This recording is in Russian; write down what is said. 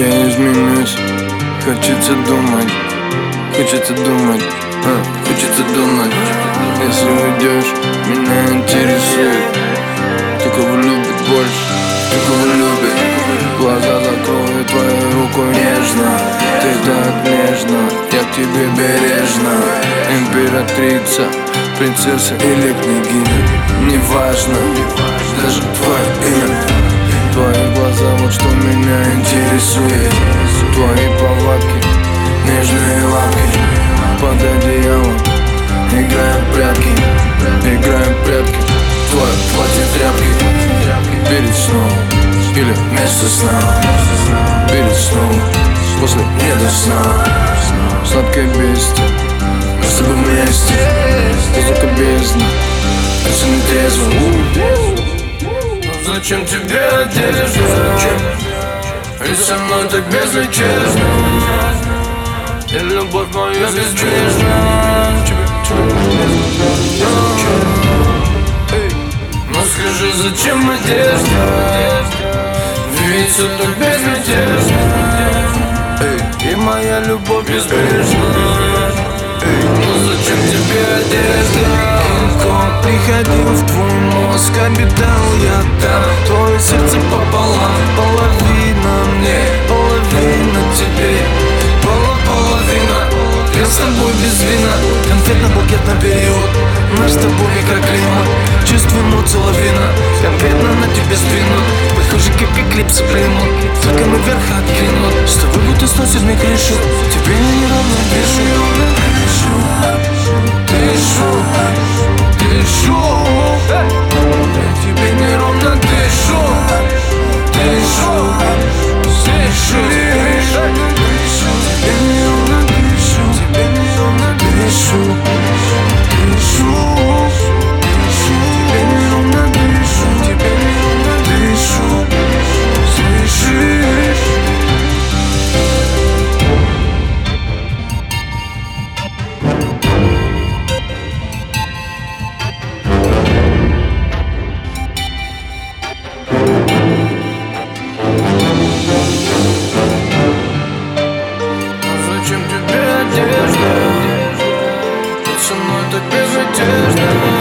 изменюсь. Хочется думать, хочется думать а, Хочется думать. Если уйдешь, меня интересует. Кто кого любит больше, кто кого любит Глаза закрою твою руку нежно. Ты так нежно, я к тебе бережно. Императрица, принцесса или княгиня Неважно, даже твое интересует Твои повадки, нежные лапки Под одеялом. Играем прятки, играем прятки Твое платье тряпки. Перед сном или вместо сна Перед сном, после не до сна. Сладкое бестие, мы с тобой вместе. Музыка бездна, не трезво Зачем тебе одежда? Ведь со мной так безличезно И любовь моя безбрежна Но скажи, зачем одежда? Ведь все так безмятежно. И моя любовь безбрежна. Но зачем тебе одежда? Приходил в твой мозг, обитал я там. Твое сердце Сосед на блокетном период. Наш с тобой микроклимат. Чувствуем у целовина. Конкретно на тебе спину Похоже, как эклипсы примут. Только мы вверх откинут. С тобой будто сносит мне крышу Тебе я неровно дышу Cause it does